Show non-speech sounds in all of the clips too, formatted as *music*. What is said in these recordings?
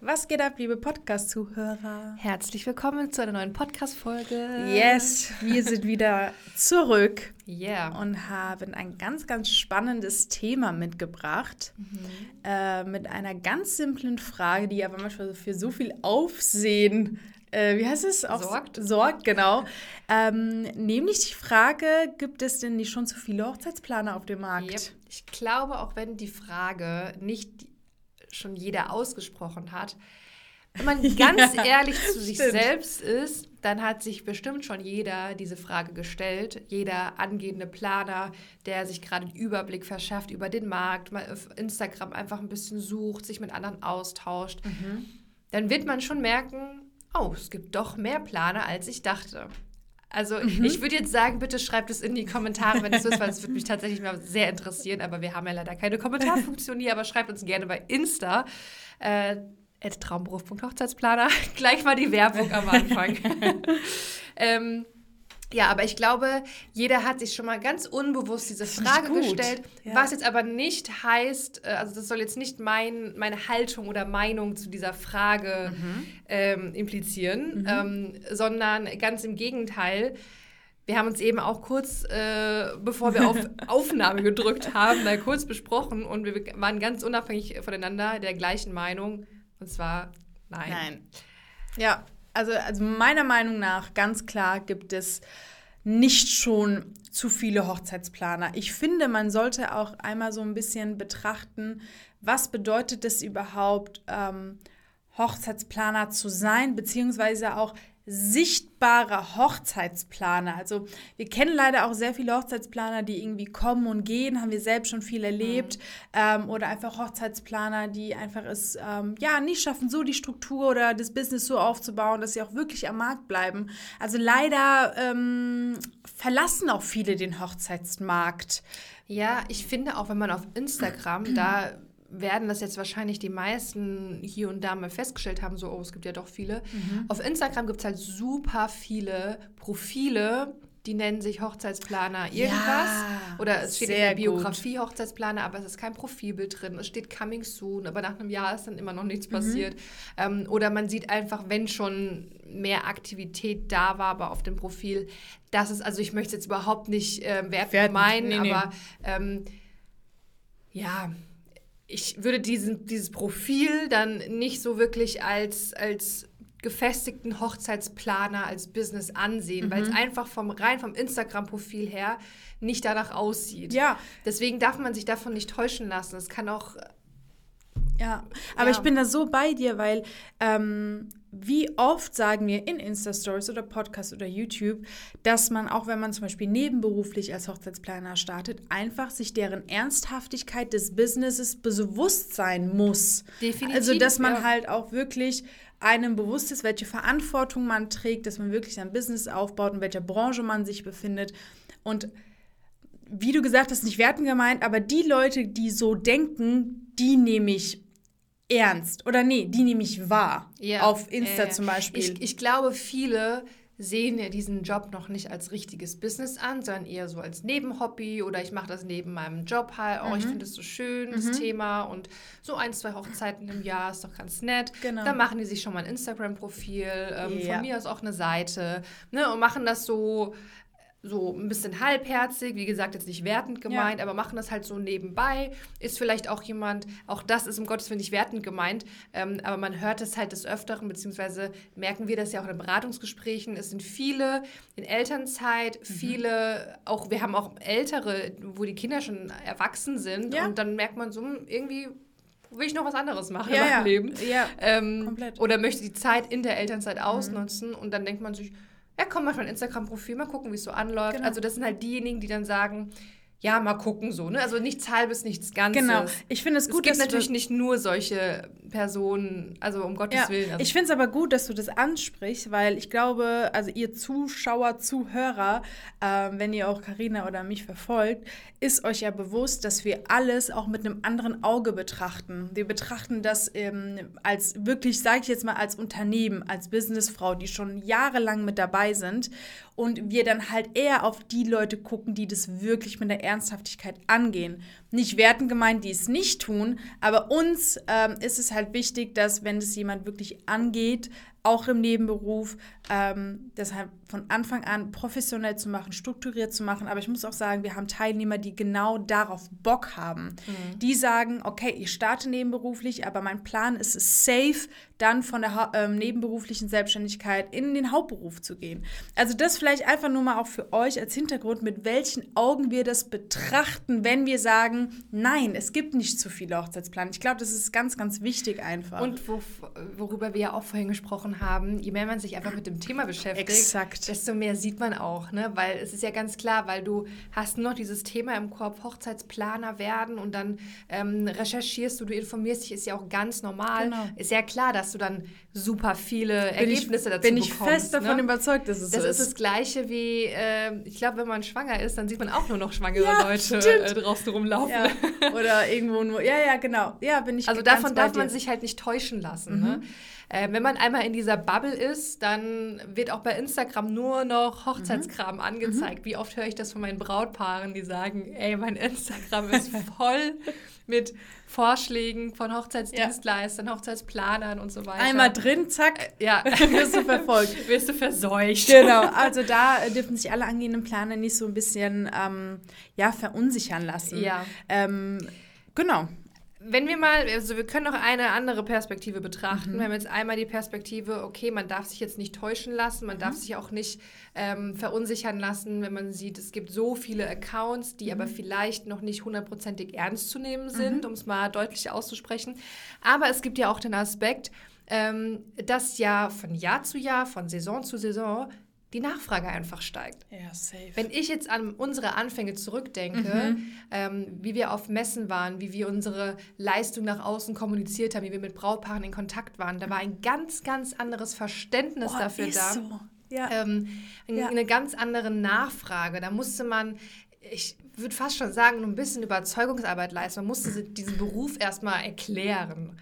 Was geht ab, liebe Podcast-Zuhörer? Herzlich willkommen zu einer neuen Podcast-Folge. Yes, wir sind wieder zurück Yeah. und haben ein ganz, ganz spannendes Thema mitgebracht. Mhm. Äh, mit einer ganz simplen Frage, die aber manchmal für so viel Aufsehen, äh, wie heißt es? Auf- Sorgt. Sorgt, genau. Ähm, nämlich die Frage, gibt es denn nicht schon zu viele Hochzeitsplaner auf dem Markt? Yep. Ich glaube, auch wenn die Frage nicht schon jeder ausgesprochen hat, wenn *laughs* man ganz Ja, ehrlich zu sich stimmt. selbst ist, dann hat sich bestimmt schon jeder diese Frage gestellt. Jeder angehende Planer, der sich gerade einen Überblick verschafft über den Markt, mal auf Instagram einfach ein bisschen sucht, sich mit anderen austauscht, Mhm. dann wird man schon merken, oh, es gibt doch mehr Planer, als ich dachte. Also Mhm. ich würde jetzt sagen, bitte schreibt es in die Kommentare, wenn es so ist, weil es würde mich tatsächlich mal sehr interessieren. Aber wir haben ja leider keine Kommentarfunktion hier, aber schreibt uns gerne bei Insta. Äh, traumberuf.hochzeitsplaner. *laughs* Gleich mal die Werbung am Anfang. *laughs* ähm, ja, aber ich glaube, jeder hat sich schon mal ganz unbewusst diese Frage gestellt, Ja. was jetzt aber nicht heißt, äh, also das soll jetzt nicht mein, meine Haltung oder Meinung zu dieser Frage ähm, implizieren, ähm, sondern ganz im Gegenteil. Wir haben uns eben auch kurz, äh, bevor wir auf *laughs* Aufnahme gedrückt haben, mal kurz besprochen und wir waren ganz unabhängig voneinander der gleichen Meinung. Und zwar nein. Nein. Ja, also, also meiner Meinung nach ganz klar gibt es nicht schon zu viele Hochzeitsplaner. Ich finde, man sollte auch einmal so ein bisschen betrachten, was bedeutet es überhaupt, ähm, Hochzeitsplaner zu sein, beziehungsweise auch sichtbare Hochzeitsplaner. Also wir kennen leider auch sehr viele Hochzeitsplaner, die irgendwie kommen und gehen, haben wir selbst schon viel erlebt. Ähm, oder einfach Hochzeitsplaner, die einfach es ähm, ja nicht schaffen, so die Struktur oder das Business so aufzubauen, dass sie auch wirklich am Markt bleiben. Also leider ähm, verlassen auch viele den Hochzeitsmarkt. Ja, ich finde auch, wenn man auf Instagram, da werden das jetzt wahrscheinlich die meisten hier und da mal festgestellt haben, so, oh, es gibt ja doch viele. Auf Instagram gibt es halt super viele Profile, die nennen sich Hochzeitsplaner irgendwas. Ja, Oder es steht in der Biografie Hochzeitsplaner, aber es ist kein Profilbild drin. Es steht Coming Soon, aber nach einem Jahr ist dann immer noch nichts passiert. Ähm, oder man sieht einfach, wenn schon mehr Aktivität da war, aber auf dem Profil, das ist, also ich möchte es jetzt überhaupt nicht äh, Wertend, meinen, nee, nee. aber ähm, ja, ich würde diesen, dieses Profil dann nicht so wirklich als, als gefestigten Hochzeitsplaner, als Business ansehen, weil Mhm. es einfach vom rein vom Instagram-Profil her nicht danach aussieht. Ja, Deswegen darf man sich davon nicht täuschen lassen. Es kann auch Ja, aber Ja. ich bin da so bei dir, weil ähm, wie oft sagen wir in Insta-Stories oder Podcast oder YouTube, dass man auch, wenn man zum Beispiel nebenberuflich als Hochzeitsplaner startet, einfach sich deren Ernsthaftigkeit des Businesses bewusst sein muss. Definitiv, Also, dass man ja. halt auch wirklich einem bewusst ist, welche Verantwortung man trägt, dass man wirklich sein Business aufbaut, in welcher Branche man sich befindet. Und wie du gesagt hast, nicht werten gemeint, aber die Leute, die so denken, die nehme ich ernst. Oder nee, die nehme ich wahr. Ja, Auf Insta äh, zum Beispiel. Ich, ich glaube, viele sehen ja diesen Job noch nicht als richtiges Business an, sondern eher so als Nebenhobby oder ich mache das neben meinem Job halt. Oh, ich Mhm. finde es so schön, das Thema und so ein, zwei Hochzeiten im Jahr ist doch ganz nett. Genau. Dann machen die sich schon mal ein Instagram-Profil, ähm, Ja. von mir aus auch eine Seite ne, und machen das so so ein bisschen halbherzig, wie gesagt, jetzt nicht wertend gemeint, aber machen das halt so nebenbei. Ist vielleicht auch jemand, auch das ist um Gottes Willen nicht wertend gemeint, ähm, aber man hört es halt des Öfteren, beziehungsweise merken wir das ja auch in Beratungsgesprächen. Es sind viele in Elternzeit, viele, auch wir haben auch ältere, wo die Kinder schon erwachsen sind Ja. und dann merkt man so, hm, irgendwie will ich noch was anderes machen Ja, in meinem ja. Leben. Ja, Ähm, komplett. Oder möchte die Zeit in der Elternzeit ausnutzen und dann denkt man sich, ja, komm mal auf mein Instagram-Profil, mal gucken, wie es so anläuft. Genau. Also das sind halt diejenigen, die dann sagen, ja, mal gucken so, ne? Also nichts halbes, nichts Ganzes. Genau. Ich finde es Es gut, gibt dass du natürlich nicht nur solche Personen, also um Gottes Ja, Willen. Also, ich finde es aber gut, dass du das ansprichst, weil ich glaube, also ihr Zuschauer, Zuhörer, ähm, wenn ihr auch Karina oder mich verfolgt, ist euch ja bewusst, dass wir alles auch mit einem anderen Auge betrachten. Wir betrachten das ähm, als wirklich, sage ich jetzt mal, als Unternehmen, als Businessfrau, die schon jahrelang mit dabei sind und wir dann halt eher auf die Leute gucken, die das wirklich mit der Ernsthaftigkeit angehen. Nicht werten gemeint, die es nicht tun, aber uns ähm, ist es halt wichtig, dass wenn es jemand wirklich angeht, auch im Nebenberuf, ähm, deshalb von Anfang an professionell zu machen, strukturiert zu machen. Aber ich muss auch sagen, wir haben Teilnehmer, die genau darauf Bock haben. Mhm. Die sagen, okay, ich starte nebenberuflich, aber mein Plan ist es safe, dann von der ähm, nebenberuflichen Selbstständigkeit in den Hauptberuf zu gehen. Also das vielleicht einfach nur mal auch für euch als Hintergrund, mit welchen Augen wir das betrachten, wenn wir sagen, nein, es gibt nicht zu viele Hochzeitspläne. Ich glaube, das ist ganz, ganz wichtig einfach. Und wo, worüber wir ja auch vorhin gesprochen haben, je mehr man sich einfach mit dem Thema beschäftigt, Exakt. desto mehr sieht man auch, ne? Weil es ist ja ganz klar, weil du hast nur noch dieses Thema im Kopf, Hochzeitsplaner werden und dann ähm, recherchierst du, du informierst dich, ist ja auch ganz normal. Genau. Ist ja klar, dass du dann super viele bin Ergebnisse ich, dazu bin bekommst. Bin ich fest davon ne? überzeugt, dass es das so ist. Das ist das Gleiche wie, äh, ich glaube, wenn man schwanger ist, dann sieht man auch nur noch schwangere ja, Leute äh, draußen rumlaufen. Ja. *laughs* Oder irgendwo nur, ja, ja, genau. Ja, bin ich Also davon darf man sich halt nicht täuschen lassen. Ne? Mhm. Ne? Äh, wenn man einmal in dieser Bubble ist, dann wird auch bei Instagram nur noch Hochzeitskram mhm. angezeigt. Mhm. Wie oft höre ich das von meinen Brautpaaren, die sagen, ey, mein Instagram ist *laughs* voll mit Vorschlägen von Hochzeitsdienstleistern, ja. Hochzeitsplanern und so weiter. Einmal drin, zack, äh, ja. *laughs* wirst du verfolgt. *laughs* wirst du verseucht. Genau, also da dürfen sich alle angehenden Planer nicht so ein bisschen ähm, ja, verunsichern lassen. Ja. Ähm, genau wenn wir mal, also wir können noch eine andere Perspektive betrachten. Mhm. Wir haben jetzt einmal die Perspektive, okay, man darf sich jetzt nicht täuschen lassen, man mhm. darf sich auch nicht ähm, verunsichern lassen, wenn man sieht, es gibt so viele Accounts, die mhm. aber vielleicht noch nicht hundertprozentig ernst zu nehmen sind, mhm. um es mal deutlich auszusprechen. Aber es gibt ja auch den Aspekt, ähm, dass ja von Jahr zu Jahr, von Saison zu Saison die Nachfrage einfach steigt. Ja, safe. Wenn ich jetzt an unsere Anfänge zurückdenke, mhm. ähm, wie wir auf Messen waren, wie wir unsere Leistung nach außen kommuniziert haben, wie wir mit Brautpaaren in Kontakt waren, da war ein ganz, ganz anderes Verständnis oh, dafür da. So. Ja. Ähm, ja. Eine ganz andere Nachfrage. Da musste man, ich würde fast schon sagen, ein bisschen Überzeugungsarbeit leisten. Man musste diesen Beruf erstmal erklären.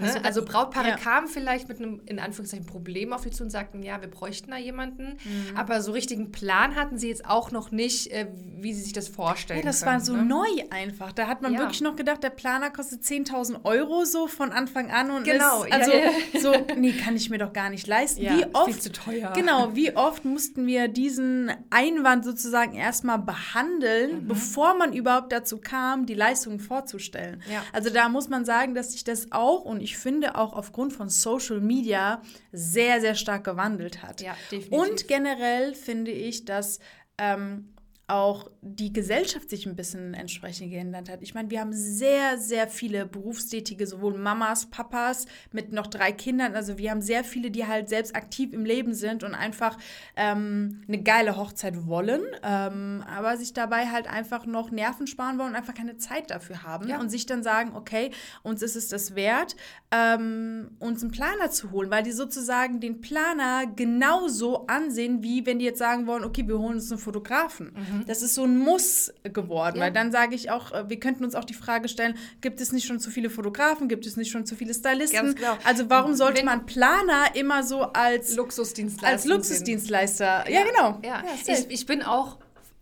Ne? Also, also Brautpaare ja. kamen vielleicht mit einem, in Anführungszeichen, Problem auf sie zu und sagten, ja, wir bräuchten da jemanden. Mhm. Aber so richtigen Plan hatten sie jetzt auch noch nicht, äh, wie sie sich das vorstellen. Ja, das können, war so ne? neu einfach. Da hat man ja. wirklich noch gedacht, der Planer kostet 10.000 Euro so von Anfang an. Und genau, ist, also ja, so, nee, kann ich mir doch gar nicht leisten. wie oft, viel zu teuer. Genau, wie oft mussten wir diesen Einwand sozusagen erstmal behandeln, mhm. bevor man überhaupt dazu kam, die Leistungen vorzustellen. Also da muss man sagen, dass sich das auch, und ich finde auch aufgrund von Social Media sehr, sehr stark gewandelt hat. Ja, definitiv. Und generell finde ich, dass ähm, auch die Gesellschaft sich ein bisschen entsprechend geändert hat. Ich meine, wir haben sehr, sehr viele berufstätige, sowohl Mamas, Papas mit noch drei Kindern. Also wir haben sehr viele, die halt selbst aktiv im Leben sind und einfach ähm, eine geile Hochzeit wollen, ähm, aber sich dabei halt einfach noch Nerven sparen wollen und einfach keine Zeit dafür haben ja. und sich dann sagen, okay, uns ist es das wert, ähm, uns einen Planer zu holen, weil die sozusagen den Planer genauso ansehen, wie wenn die jetzt sagen wollen, okay, wir holen uns einen Fotografen. Mhm. Das ist so ein Muss geworden, ja. weil dann sage ich auch, äh, wir könnten uns auch die Frage stellen, gibt es nicht schon zu viele Fotografen, gibt es nicht schon zu viele Stylisten? Genau. Also warum sollte Wenn man Planer immer so als Luxusdienstleister als Luxusdienstleister? Ja, ja genau. Ja. ich, ich bin auch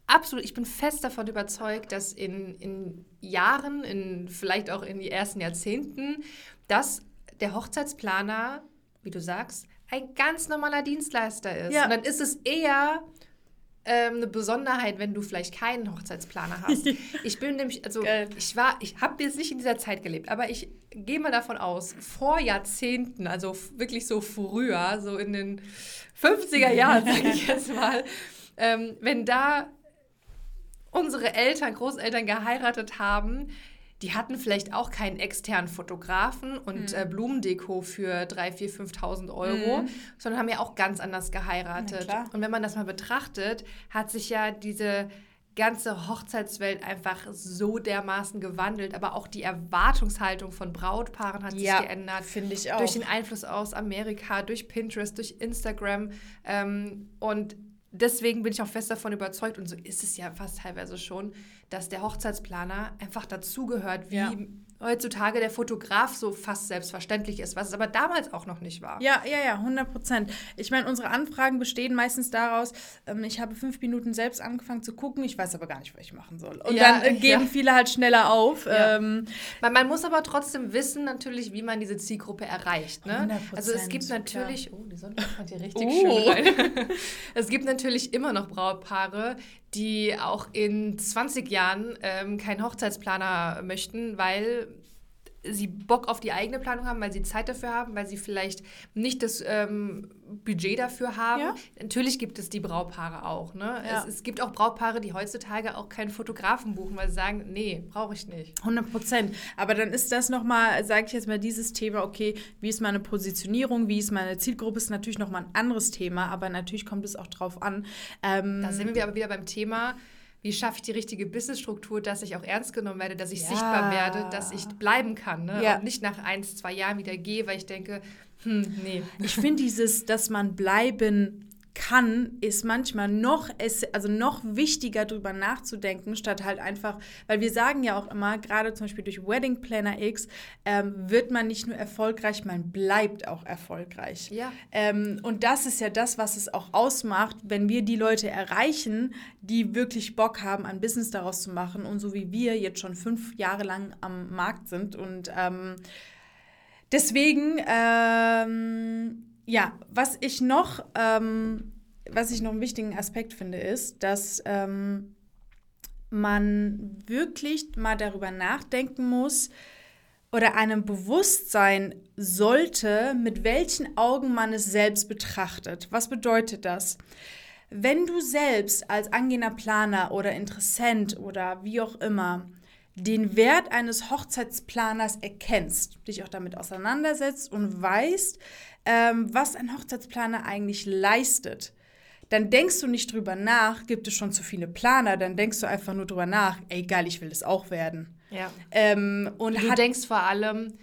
absolut, ich bin fest davon überzeugt, dass in, in Jahren, in vielleicht auch in die ersten Jahrzehnten, dass der Hochzeitsplaner, wie du sagst, ein ganz normaler Dienstleister ist. Ja. Und dann ist es eher ähm, eine Besonderheit, wenn du vielleicht keinen Hochzeitsplaner hast. *laughs* ich bin nämlich, also Geil. ich war, ich habe jetzt nicht in dieser Zeit gelebt, aber ich gehe mal davon aus, vor Jahrzehnten, also wirklich so früher, so in den 50er *laughs* Jahren, sage ich jetzt mal, ähm, wenn da unsere Eltern, Großeltern geheiratet haben, die hatten vielleicht auch keinen externen Fotografen und mhm. äh, Blumendeko für 3.000, 4.000, 5.000 Euro, mhm. sondern haben ja auch ganz anders geheiratet. Und wenn man das mal betrachtet, hat sich ja diese ganze Hochzeitswelt einfach so dermaßen gewandelt, aber auch die Erwartungshaltung von Brautpaaren hat ja, sich geändert. Finde ich auch. Durch den Einfluss aus Amerika, durch Pinterest, durch Instagram. Ähm, und deswegen bin ich auch fest davon überzeugt, und so ist es ja fast teilweise schon, dass der Hochzeitsplaner einfach dazugehört, wie ja. Heutzutage der Fotograf so fast selbstverständlich ist, was es aber damals auch noch nicht war. Ja, ja, ja, 100 Prozent. Ich meine, unsere Anfragen bestehen meistens daraus, ähm, ich habe fünf Minuten selbst angefangen zu gucken, ich weiß aber gar nicht, was ich machen soll. Und ja, dann äh, *laughs* geben ja. viele halt schneller auf. Ja. Ähm, man, man, muss aber trotzdem wissen, natürlich, wie man diese Zielgruppe erreicht. Ne? Also es gibt natürlich, klar. oh, die Sonne kommt hier richtig oh. schön rein. *laughs* es gibt natürlich immer noch Brautpaare, die auch in 20 Jahren ähm, keinen Hochzeitsplaner möchten, weil sie Bock auf die eigene Planung haben, weil sie Zeit dafür haben, weil sie vielleicht nicht das ähm, Budget dafür haben. Ja. Natürlich gibt es die Brautpaare auch. Ne? Ja. Es, es, gibt auch Brautpaare, die heutzutage auch keinen Fotografen buchen, weil sie sagen, nee, brauche ich nicht. 100 Prozent. Aber dann ist das nochmal, sage ich jetzt mal, dieses Thema, okay, wie ist meine Positionierung, wie ist meine Zielgruppe, ist natürlich nochmal ein anderes Thema, aber natürlich kommt es auch drauf an. Ähm, da sind wir aber wieder beim Thema, wie schaffe ich die richtige Businessstruktur, dass ich auch ernst genommen werde, dass ich ja. sichtbar werde, dass ich bleiben kann ne? ja. und nicht nach ein, zwei Jahren wieder gehe, weil ich denke, hm, nee. Ich finde dieses, dass man bleiben kann, ist manchmal noch, also noch wichtiger darüber nachzudenken, statt halt einfach, weil wir sagen ja auch immer, gerade zum Beispiel durch Wedding Planner X, ähm, wird man nicht nur erfolgreich, man bleibt auch erfolgreich. Ja. Ähm, und das ist ja das, was es auch ausmacht, wenn wir die Leute erreichen, die wirklich Bock haben, ein Business daraus zu machen und so wie wir jetzt schon fünf Jahre lang am Markt sind und ähm, deswegen ähm, ja, was ich noch, ähm, was ich noch einen wichtigen Aspekt finde, ist, dass ähm, man wirklich mal darüber nachdenken muss oder einem bewusst sein sollte, mit welchen Augen man es selbst betrachtet. Was bedeutet das? Wenn du selbst als angehender Planer oder Interessent oder wie auch immer den Wert eines Hochzeitsplaners erkennst, dich auch damit auseinandersetzt und weißt, ähm, was ein Hochzeitsplaner eigentlich leistet, dann denkst du nicht drüber nach, gibt es schon zu viele Planer, dann denkst du einfach nur drüber nach, ey geil, ich will das auch werden. Ja. Ähm, und du denkst vor allem,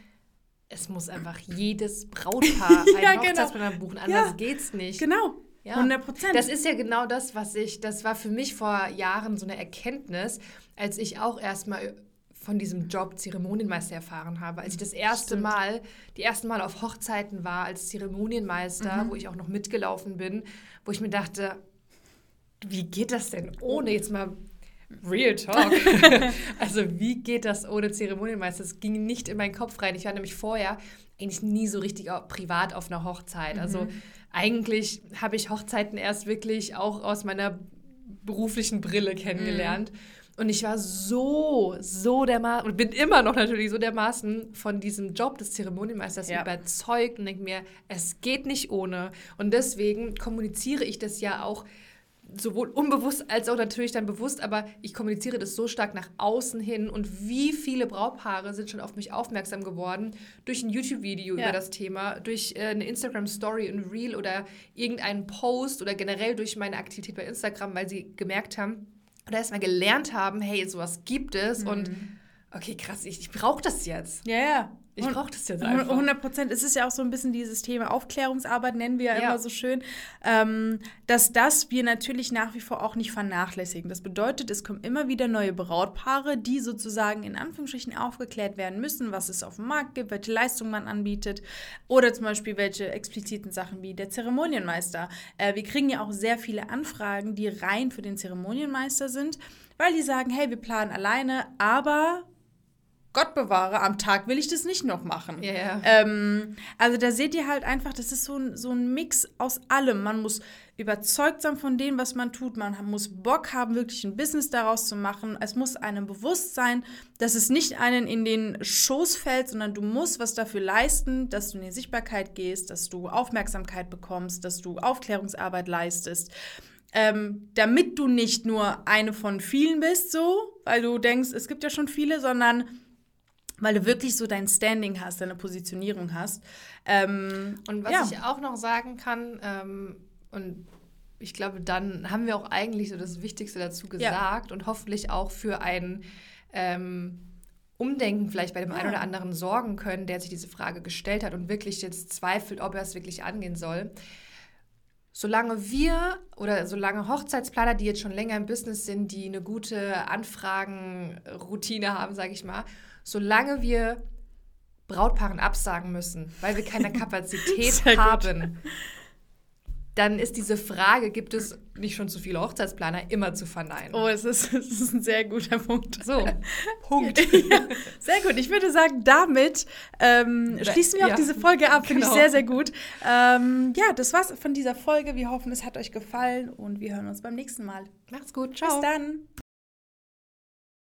es muss einfach jedes Brautpaar *laughs* einen ja, genau. Hochzeitsplaner buchen, anders ja. geht's nicht. Genau. Ja. 100 Prozent. Das ist ja genau das, was ich, das war für mich vor Jahren so eine Erkenntnis, als ich auch erstmal von diesem Job Zeremonienmeister erfahren habe. Als ich das erste Stimmt. Mal, die ersten Mal auf Hochzeiten war als Zeremonienmeister, mhm. wo ich auch noch mitgelaufen bin, wo ich mir dachte, wie geht das denn ohne jetzt mal Real Talk. *laughs* also wie geht das ohne Zeremonienmeister? Das ging nicht in meinen Kopf rein. Ich war nämlich vorher eigentlich nie so richtig privat auf einer Hochzeit. Also mhm. Eigentlich habe ich Hochzeiten erst wirklich auch aus meiner beruflichen Brille kennengelernt. Mhm. Und ich war so, so dermaßen, und bin immer noch natürlich so dermaßen von diesem Job des Zeremonienmeisters ja. überzeugt und denke mir, es geht nicht ohne. Und deswegen kommuniziere ich das ja auch sowohl unbewusst als auch natürlich dann bewusst, aber ich kommuniziere das so stark nach außen hin und wie viele Brautpaare sind schon auf mich aufmerksam geworden durch ein YouTube-Video ja. über das Thema, durch äh, eine Instagram-Story, ein Reel oder irgendeinen Post oder generell durch meine Aktivität bei Instagram, weil sie gemerkt haben, oder erstmal gelernt haben, hey, sowas gibt es mhm. und okay, krass, ich, ich brauche das jetzt. Ja, ja. Ich brauche das jetzt einfach. 100 Prozent. Es ist ja auch so ein bisschen dieses Thema Aufklärungsarbeit, nennen wir ja, ja. immer so schön, ähm, dass das wir natürlich nach wie vor auch nicht vernachlässigen. Das bedeutet, es kommen immer wieder neue Brautpaare, die sozusagen in Anführungsstrichen aufgeklärt werden müssen, was es auf dem Markt gibt, welche Leistungen man anbietet oder zum Beispiel welche expliziten Sachen wie der Zeremonienmeister. Äh, wir kriegen ja auch sehr viele Anfragen, die rein für den Zeremonienmeister sind, weil die sagen, hey, wir planen alleine, aber Gott bewahre, am Tag will ich das nicht noch machen. Yeah. Ähm, also da seht ihr halt einfach, das ist so ein, so ein Mix aus allem. Man muss überzeugt sein von dem, was man tut. Man muss Bock haben, wirklich ein Business daraus zu machen. Es muss einem bewusst sein, dass es nicht einen in den Schoß fällt, sondern du musst was dafür leisten, dass du in die Sichtbarkeit gehst, dass du Aufmerksamkeit bekommst, dass du Aufklärungsarbeit leistest. Ähm, damit du nicht nur eine von vielen bist, so, weil du denkst, es gibt ja schon viele, sondern weil du wirklich so dein Standing hast, deine Positionierung hast. Ähm, und was ja. ich auch noch sagen kann, ähm, und ich glaube, dann haben wir auch eigentlich so das Wichtigste dazu gesagt ja. und hoffentlich auch für ein ähm, Umdenken vielleicht bei dem ja. einen oder anderen sorgen können, der sich diese Frage gestellt hat und wirklich jetzt zweifelt, ob er es wirklich angehen soll. Solange wir oder solange Hochzeitsplaner, die jetzt schon länger im Business sind, die eine gute Anfragenroutine haben, sage ich mal, solange wir Brautpaaren absagen müssen, weil wir keine *laughs* Kapazität haben, dann ist diese Frage, gibt es nicht schon zu viele Hochzeitsplaner, immer zu verneinen. Oh, es ist, *laughs* es ist ein sehr guter Punkt. So, Punkt. *laughs* ja, sehr gut. Ich würde sagen, damit ähm, schließen wir Ja. auch diese Folge ab. Finde Genau. ich sehr, sehr gut. Ähm, ja, das war's von dieser Folge. Wir hoffen, es hat euch gefallen und wir hören uns beim nächsten Mal. Macht's gut, Bis ciao. dann.